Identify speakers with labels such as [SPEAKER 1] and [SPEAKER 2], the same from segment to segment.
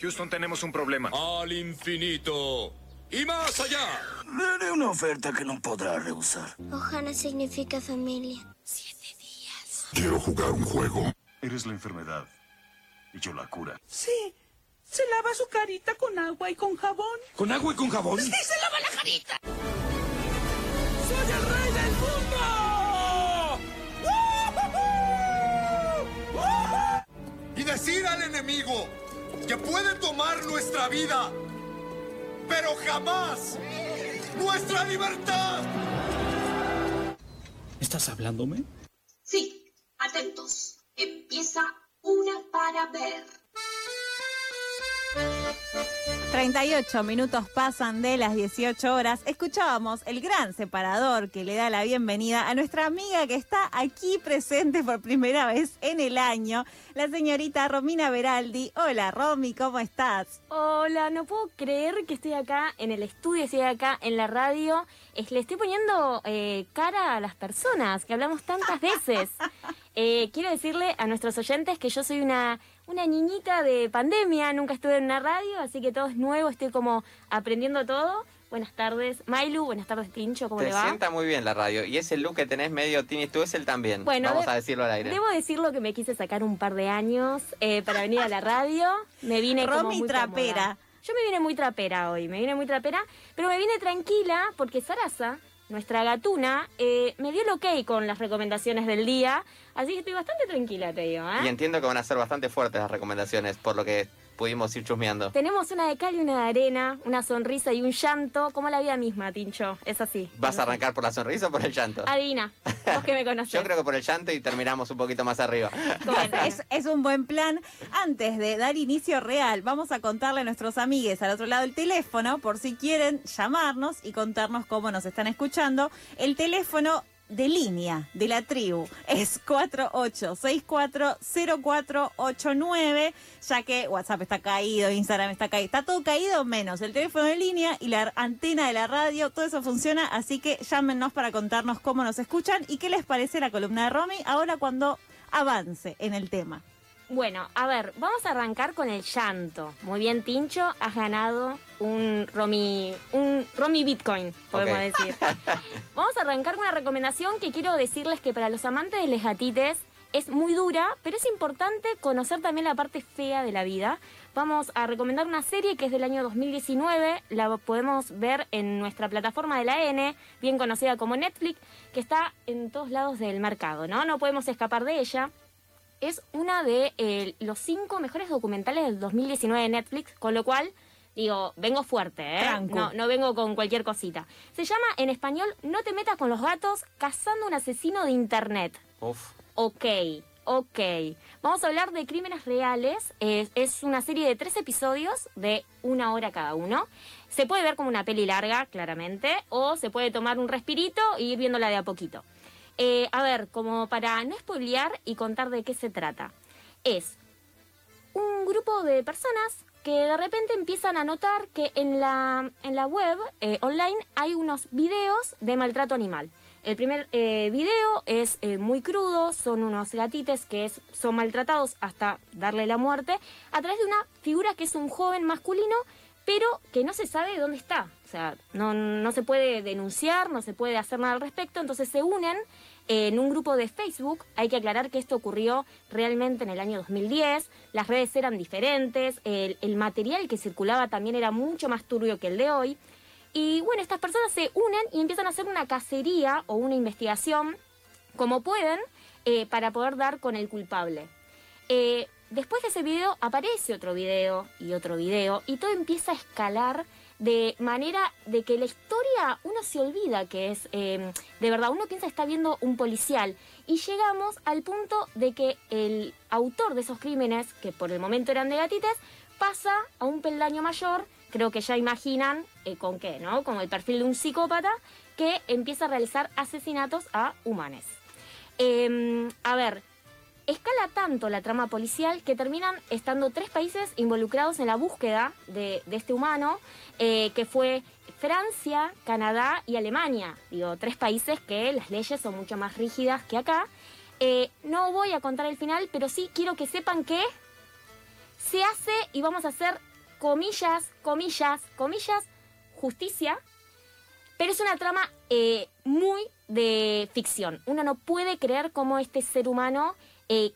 [SPEAKER 1] Houston, tenemos un problema.
[SPEAKER 2] Al infinito. Y más allá.
[SPEAKER 3] Le haré una oferta que no podrá rehusar.
[SPEAKER 4] Ohana significa familia.
[SPEAKER 5] Quiero jugar un juego.
[SPEAKER 3] Eres la enfermedad y yo la cura.
[SPEAKER 6] Sí. Se lava su carita con agua y con jabón.
[SPEAKER 2] ¿Con agua y con jabón?
[SPEAKER 6] ¡Sí, se lava la carita! ¡Soy el rey del mundo!
[SPEAKER 2] Y decir al enemigo que puede tomar nuestra vida, pero jamás nuestra libertad.
[SPEAKER 7] ¿Estás hablándome?
[SPEAKER 8] Sí, atentos. Empieza una para ver.
[SPEAKER 9] 38 minutos pasan de las 18 horas. Escuchábamos el gran separador que le da la bienvenida a nuestra amiga que está aquí presente por primera vez en el año, la señorita Romina Beraldi. Hola Romy, ¿cómo estás?
[SPEAKER 10] Hola, no puedo creer que estoy acá en el estudio, estoy acá en la radio. Es, le estoy poniendo eh, cara a las personas que hablamos tantas veces. Eh, quiero decirle a nuestros oyentes que yo soy una, una niñita de pandemia, nunca estuve en una radio, así que todo es nuevo, estoy como aprendiendo todo. Buenas tardes, Mailu, buenas tardes, Tincho, ¿cómo
[SPEAKER 11] Te
[SPEAKER 10] le va?
[SPEAKER 11] sienta muy bien la radio. Y ese look que tenés medio Tini él también.
[SPEAKER 10] Bueno,
[SPEAKER 11] Vamos
[SPEAKER 10] de-
[SPEAKER 11] a decirlo al aire.
[SPEAKER 10] Debo decirlo que me quise sacar un par de años eh, para venir a la radio. Me vine como
[SPEAKER 9] Romy
[SPEAKER 10] muy
[SPEAKER 9] trapera.
[SPEAKER 10] cómoda. Yo me vine muy trapera hoy, me vine muy trapera, pero me vine tranquila porque Sarasa, nuestra gatuna, eh, me dio el ok con las recomendaciones del día, así que estoy bastante tranquila, te digo. ¿eh?
[SPEAKER 11] Y entiendo que van a ser bastante fuertes las recomendaciones, por lo que pudimos ir chusmeando.
[SPEAKER 10] Tenemos una de cal y una de arena, una sonrisa y un llanto, como la vida misma, Tincho. Es así.
[SPEAKER 11] ¿Vas a arrancar por la sonrisa o por el llanto?
[SPEAKER 10] Adivina, vos que me conoces.
[SPEAKER 11] Yo creo que por el llanto y terminamos un poquito más arriba.
[SPEAKER 10] Bueno,
[SPEAKER 9] Es, es un buen plan. Antes de dar inicio real, vamos a contarle a nuestros amigues al otro lado del teléfono, por si quieren llamarnos y contarnos cómo nos están escuchando. El teléfono de línea de la tribu es 48640489, ya que WhatsApp está caído, Instagram está caído, está todo caído menos el teléfono de línea y la antena de la radio, todo eso funciona, así que llámenos para contarnos cómo nos escuchan y qué les parece la columna de Romy ahora cuando avance en el tema.
[SPEAKER 10] Bueno, a ver, vamos a arrancar con el llanto. Muy bien, Tincho, has ganado un Romy, un Romy Bitcoin, podemos decir. Vamos a arrancar con una recomendación que quiero decirles que para los amantes de las gatites es muy dura, pero es importante conocer también la parte fea de la vida. Vamos a recomendar una serie que es del año 2019, la podemos ver en nuestra plataforma de la N, bien conocida como Netflix, que está en todos lados del mercado, ¿no? No podemos escapar de ella es una de eh, los cinco mejores documentales del 2019 de Netflix, con lo cual, digo, vengo fuerte, ¿eh?
[SPEAKER 9] Tranco.
[SPEAKER 10] No, no vengo con cualquier cosita. Se llama en español No te metas con los gatos, cazando un asesino de internet.
[SPEAKER 11] Uf.
[SPEAKER 10] Ok, ok. Vamos a hablar de crímenes reales. Es, es una serie de tres episodios de una hora cada uno. Se puede ver como una peli larga, claramente, o se puede tomar un respirito e ir viéndola de a poquito. Eh, a ver, como para no spoilear y contar de qué se trata. Es un grupo de personas que de repente empiezan a notar que en la, en la web eh, online hay unos videos de maltrato animal. El primer eh, video es eh, muy crudo, son unos gatites que es- son maltratados hasta darle la muerte a través de una figura que es un joven masculino, pero que no se sabe dónde está. O sea, no, no se puede denunciar, no se puede hacer nada al respecto, entonces se unen en un grupo de Facebook. Hay que aclarar que esto ocurrió realmente en el año 2010, las redes eran diferentes, el, el material que circulaba también era mucho más turbio que el de hoy. Y bueno, estas personas se unen y empiezan a hacer una cacería o una investigación como pueden eh, para poder dar con el culpable. Eh, después de ese video aparece otro video y otro video y todo empieza a escalar de manera de que la historia uno se olvida que es eh, de verdad, uno piensa que está viendo un policial y llegamos al punto de que el autor de esos crímenes, que por el momento eran de gatites, pasa a un peldaño mayor, creo que ya imaginan eh, con qué, ¿no? Como el perfil de un psicópata que empieza a realizar asesinatos a humanes. Eh, a ver, escala tanto la trama policial que terminan estando tres países involucrados en la búsqueda de, este humano, eh, que fue Francia, Canadá y Alemania. Digo, tres países que las leyes son mucho más rígidas que acá. Eh, no voy a contar el final, pero sí quiero que sepan que se hace y vamos a hacer comillas, comillas, comillas, justicia, pero es una trama eh, muy de ficción. Uno no puede creer cómo este ser humano eh,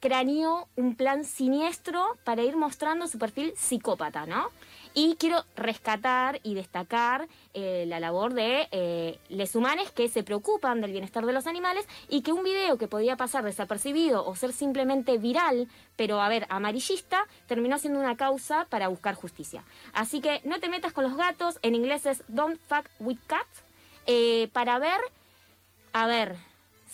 [SPEAKER 10] craneó un plan siniestro para ir mostrando su perfil psicópata, ¿no? Y quiero rescatar y destacar eh, la labor de eh, les humanos que se preocupan del bienestar de los animales y que un video que podía pasar desapercibido o ser simplemente viral, pero a ver, amarillista, terminó siendo una causa para buscar justicia. Así que no te metas con los gatos, en inglés es Don't Fuck with Cats, eh, para ver, a ver,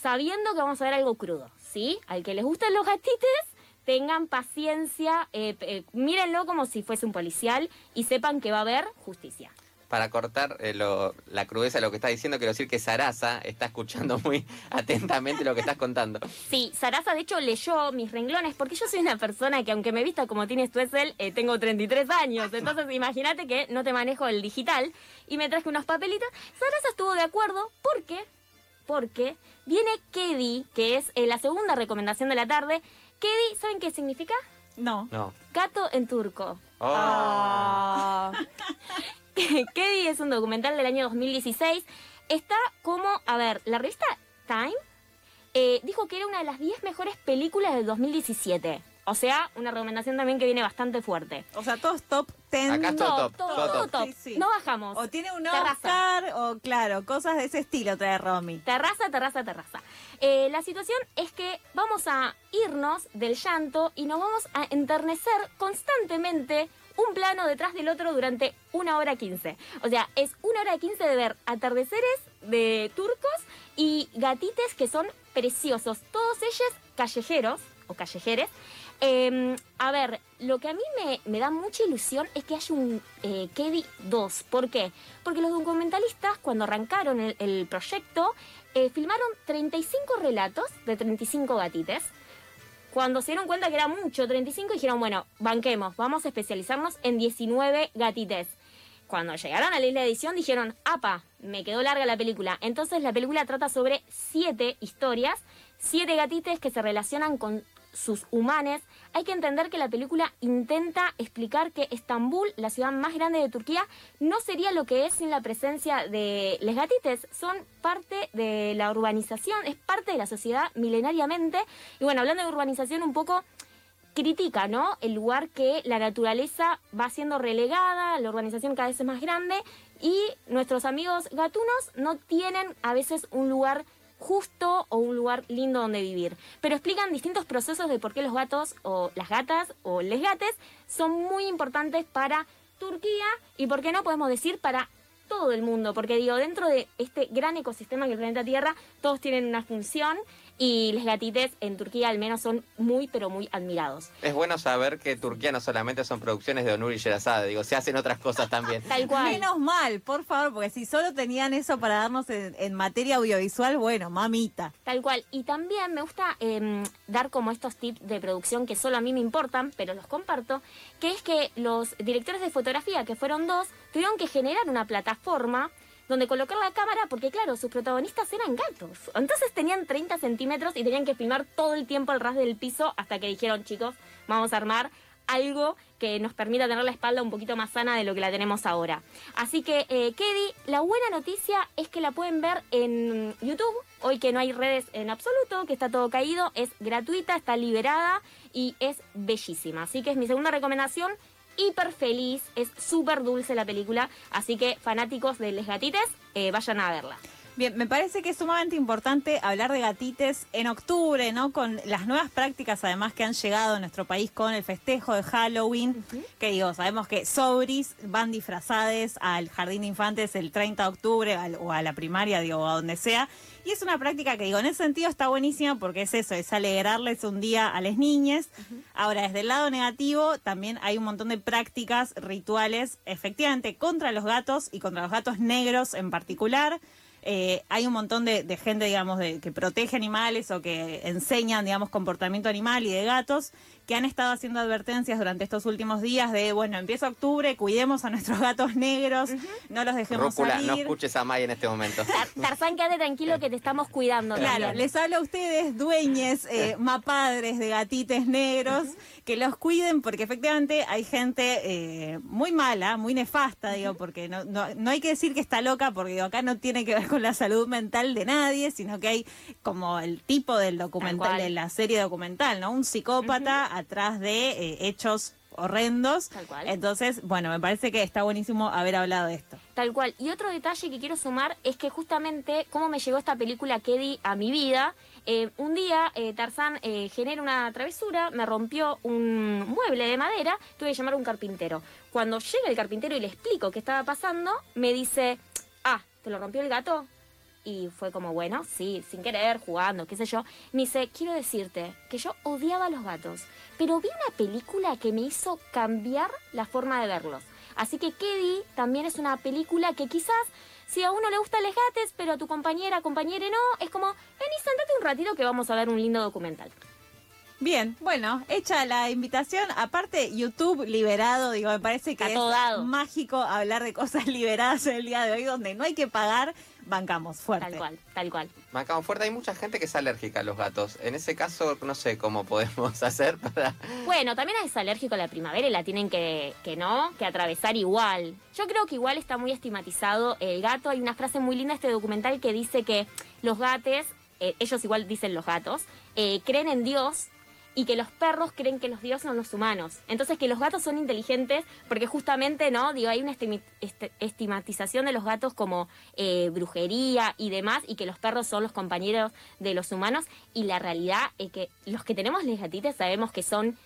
[SPEAKER 10] sabiendo que vamos a ver algo crudo, ¿sí? Al que les gustan los gatites, tengan paciencia, eh, eh, mírenlo como si fuese un policial y sepan que va a haber justicia.
[SPEAKER 11] Para cortar eh, lo- la crudeza de lo que estás diciendo, quiero decir que Sarasa está escuchando muy atentamente lo que estás contando.
[SPEAKER 10] Sí, Sarasa de hecho leyó mis renglones porque yo soy una persona que aunque me vista como Stuessel, eh, tengo 33 años. Entonces imagínate que no te manejo el digital y me traje unos papelitos. Sarasa estuvo de acuerdo porque, porque viene Kedi, que es eh, la segunda recomendación de la tarde. Kedi, ¿saben qué significa?
[SPEAKER 9] No.
[SPEAKER 11] No.
[SPEAKER 10] Gato en turco.
[SPEAKER 11] Oh.
[SPEAKER 9] Ah.
[SPEAKER 10] Kedi es un documental del año 2016. Está como, a ver, la revista Time eh, dijo que era una de las 10 mejores películas del 2017. O sea, una recomendación también que viene bastante fuerte.
[SPEAKER 9] O sea, todos top 10.
[SPEAKER 11] Acá es todo top,
[SPEAKER 10] todo,
[SPEAKER 11] todo
[SPEAKER 10] todo
[SPEAKER 11] top.
[SPEAKER 10] top.
[SPEAKER 9] Sí, sí.
[SPEAKER 10] No bajamos.
[SPEAKER 9] O tiene un
[SPEAKER 10] Terraza.
[SPEAKER 9] Oscar, o claro, cosas de ese estilo trae Romy.
[SPEAKER 10] Terraza, terraza, terraza. Eh, la situación es que vamos a irnos del llanto y nos vamos a enternecer constantemente un plano detrás del otro durante una hora quince. O sea, es una hora quince de ver atardeceres de turcos y gatites que son preciosos. Todos ellos callejeros o callejeres. Eh, a ver, lo que a mí me, da mucha ilusión es que haya un eh, Kedi 2. ¿Por qué? Porque los documentalistas, cuando arrancaron el, el proyecto, eh, filmaron 35 relatos de 35 gatites. Cuando se dieron cuenta que era mucho, 35, dijeron, bueno, banquemos, vamos a especializarnos en 19 gatites. Cuando llegaron a la isla de edición dijeron, apa, me quedó larga la película. Entonces la película trata sobre siete historias, siete gatites que se relacionan con sus humanes. Hay que entender que la película intenta explicar que Estambul, la ciudad más grande de Turquía, no sería lo que es sin la presencia de los gatites. Son parte de la urbanización, es parte de la sociedad milenariamente. Y bueno, hablando de urbanización un poco critica, ¿no? El lugar que la naturaleza va siendo relegada, la urbanización cada vez es más grande y nuestros amigos gatunos no tienen a veces un lugar justo o un lugar lindo donde vivir. Pero explican distintos procesos de por qué los gatos o las gatas o les gates son muy importantes para Turquía y por qué no podemos decir para todo el mundo, porque digo, dentro de este gran ecosistema que el planeta Tierra, todos tienen una función y los gatites en Turquía al menos son muy, pero muy admirados.
[SPEAKER 11] Es bueno saber que Turquía no solamente son producciones de Onur y Sherazade, digo, se hacen otras cosas también.
[SPEAKER 10] Tal cual.
[SPEAKER 9] Menos mal, por favor, porque si solo tenían eso para darnos en, en materia audiovisual, bueno, mamita.
[SPEAKER 10] Tal cual. Y también me gusta em, dar como estos tips de producción que solo a mí me importan, pero los comparto, que es que los directores de fotografía, que fueron dos, tuvieron que generar una plataforma donde colocar la cámara, porque claro, sus protagonistas eran gatos. Entonces tenían 30 centímetros y tenían que filmar todo el tiempo al ras del piso hasta que dijeron, chicos, vamos a armar algo que nos permita tener la espalda un poquito más sana de lo que la tenemos ahora. Así que, eh, Kedi, la buena noticia es que la pueden ver en YouTube, hoy que no hay redes en absoluto, que está todo caído, es gratuita, está liberada y es bellísima. Así que es mi segunda recomendación, hiper feliz, es súper dulce la película, así que fanáticos de Les Gatites, eh, vayan a verla.
[SPEAKER 9] Bien, me parece que es sumamente importante hablar de gatites en octubre, ¿no? Con las nuevas prácticas, además, que han llegado a nuestro país con el festejo de Halloween. Que digo, sabemos que sobris van disfrazadas al jardín de infantes el 30 de octubre al- o a la primaria, digo, a donde sea. Y es una práctica que, digo, en ese sentido está buenísima porque es eso, es alegrarles un día a las niñas. Ahora, desde el lado negativo, también hay un montón de prácticas rituales, efectivamente, contra los gatos y contra los gatos negros en particular. Eh, hay un montón de, de gente, digamos, de, que protege animales o que enseñan, digamos, comportamiento animal y de gatos que han estado haciendo advertencias durante estos últimos días de, bueno, empieza octubre, cuidemos a nuestros gatos negros, no los dejemos
[SPEAKER 11] Rúcula,
[SPEAKER 9] salir.
[SPEAKER 11] no escuches a May en este momento.
[SPEAKER 10] Tar- Tarzán, quédate tranquilo que te estamos cuidando.
[SPEAKER 9] Claro,
[SPEAKER 10] también.
[SPEAKER 9] les hablo a ustedes, dueñes, eh, mapadres de gatites negros, que los cuiden porque efectivamente hay gente eh, muy mala, muy nefasta, digo, porque no, no, no hay que decir que está loca, porque digo, acá no tiene que ver con la salud mental de nadie, sino que hay como el tipo del documental, de la serie documental, ¿no? Un psicópata atrás de eh, hechos horrendos.
[SPEAKER 10] Tal cual.
[SPEAKER 9] Entonces, bueno, me parece que está buenísimo haber hablado de esto.
[SPEAKER 10] Tal cual. Y otro detalle que quiero sumar es que justamente cómo me llegó esta película Keddy a mi vida. Eh, un día eh, Tarzán eh, genera una travesura, me rompió un mueble de madera, tuve que llamar a un carpintero. Cuando llega el carpintero y le explico qué estaba pasando, me dice, ah, ¿te lo rompió el gato? Y fue como, bueno, sí, sin querer, jugando, qué sé yo. Me dice, quiero decirte que yo odiaba a los gatos, pero vi una película que me hizo cambiar la forma de verlos. Así que Keddy también es una película que quizás, si a uno le gustan los gatos, pero a tu compañera, compañere no, es como, vení, sentate un ratito que vamos a ver un lindo documental.
[SPEAKER 9] Bien, bueno, hecha la invitación. Aparte, YouTube liberado, digo, me parece que es mágico hablar de cosas liberadas en el día de hoy, donde no hay que pagar, bancamos fuerte.
[SPEAKER 10] Tal cual, tal cual.
[SPEAKER 11] Macao fuerte, hay mucha gente que es alérgica a los gatos. En ese caso, no sé cómo podemos hacer para.
[SPEAKER 10] Bueno, también es alérgico a la primavera y la tienen que, que no, que atravesar igual. Yo creo que igual está muy estigmatizado el gato. Hay una frase muy linda de este documental que dice que los gatos, eh, ellos igual dicen los gatos, eh, creen en Dios y que los perros creen que los dioses son los humanos. Entonces que los gatos son inteligentes porque justamente, ¿no? Digo, hay una estigmatización de los gatos como eh, brujería y demás y que los perros son los compañeros de los humanos y la realidad es que los que tenemos les gatitas sabemos que son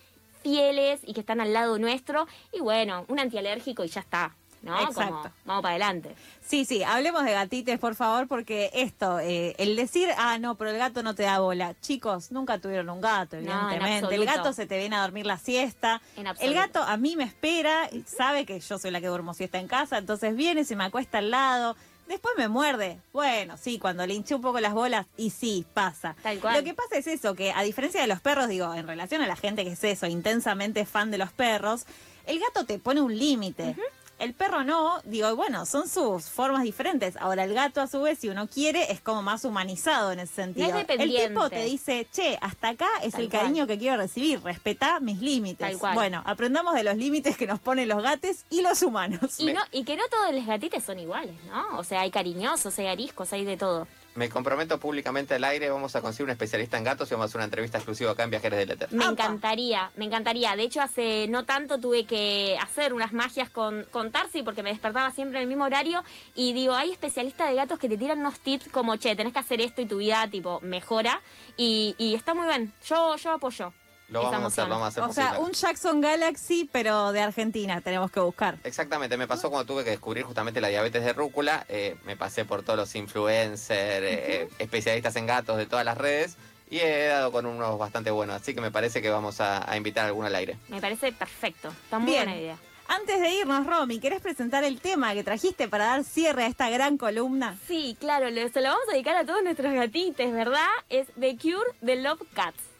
[SPEAKER 10] fieles y que están al lado nuestro y bueno, un antialérgico y ya está, ¿no?
[SPEAKER 9] Exacto.
[SPEAKER 10] Como, vamos para adelante.
[SPEAKER 9] Sí, sí, hablemos de gatites, por favor, porque esto, eh, el decir, ah, no, pero el gato no te da bola. Chicos, nunca tuvieron un gato,
[SPEAKER 10] No,
[SPEAKER 9] evidentemente. el gato se te viene a dormir la siesta.
[SPEAKER 10] En
[SPEAKER 9] El gato a mí me espera, sabe que yo soy la que duermo siesta en casa, entonces viene, se me acuesta al lado. Después me muerde. Bueno, sí, cuando le hinché un poco las bolas, y sí, pasa.
[SPEAKER 10] Tal cual.
[SPEAKER 9] Lo que pasa es eso, que a diferencia de los perros, digo, en relación a la gente que es eso, intensamente fan de los perros, el gato te pone un límite. El perro no, digo, bueno, son sus formas diferentes. Ahora, el gato, a su vez, si uno quiere, es como más humanizado en ese sentido. el
[SPEAKER 10] dependiente.
[SPEAKER 9] tipo te dice, che, hasta acá es
[SPEAKER 10] Tal
[SPEAKER 9] el
[SPEAKER 10] cual.
[SPEAKER 9] cariño que quiero recibir, respetá mis límites.
[SPEAKER 10] Tal cual.
[SPEAKER 9] Bueno, aprendamos de los límites que nos ponen los gatos y los humanos.
[SPEAKER 10] Y, no, y que no todos los gatitos son iguales, ¿no? O sea, hay cariñosos, hay ariscos, hay de todo.
[SPEAKER 11] Me comprometo públicamente al aire, vamos a conseguir un especialista en gatos y vamos a hacer una entrevista exclusiva acá en Viajeros del Éter.
[SPEAKER 10] Me encantaría, me encantaría. De hecho, hace no tanto tuve que hacer unas magias con, con Tarsi porque me despertaba siempre en el mismo horario. Y digo, hay especialistas de gatos que te tiran unos tips como, che, tenés que hacer esto y tu vida, tipo, mejora. Y, y está muy bien. Yo, yo apoyo.
[SPEAKER 11] Lo vamos a hacer, lo vamos a hacer
[SPEAKER 9] O sea, un Jackson Galaxy, pero de Argentina, tenemos que buscar.
[SPEAKER 11] Exactamente, me pasó cuando tuve que descubrir justamente la diabetes de rúcula, eh, me pasé por todos los influencers, eh, especialistas en gatos de todas las redes y he dado con unos bastante buenos, así que me parece que vamos a, a invitar a alguno al aire.
[SPEAKER 10] Me parece perfecto. Está muy
[SPEAKER 9] Bien.
[SPEAKER 10] buena idea.
[SPEAKER 9] Antes de irnos, Romy, ¿querés presentar el tema que trajiste para dar cierre a esta gran columna?
[SPEAKER 10] Sí, claro, se lo vamos a dedicar a todos nuestros gatitos, ¿verdad? Es The Cure de Love Cats.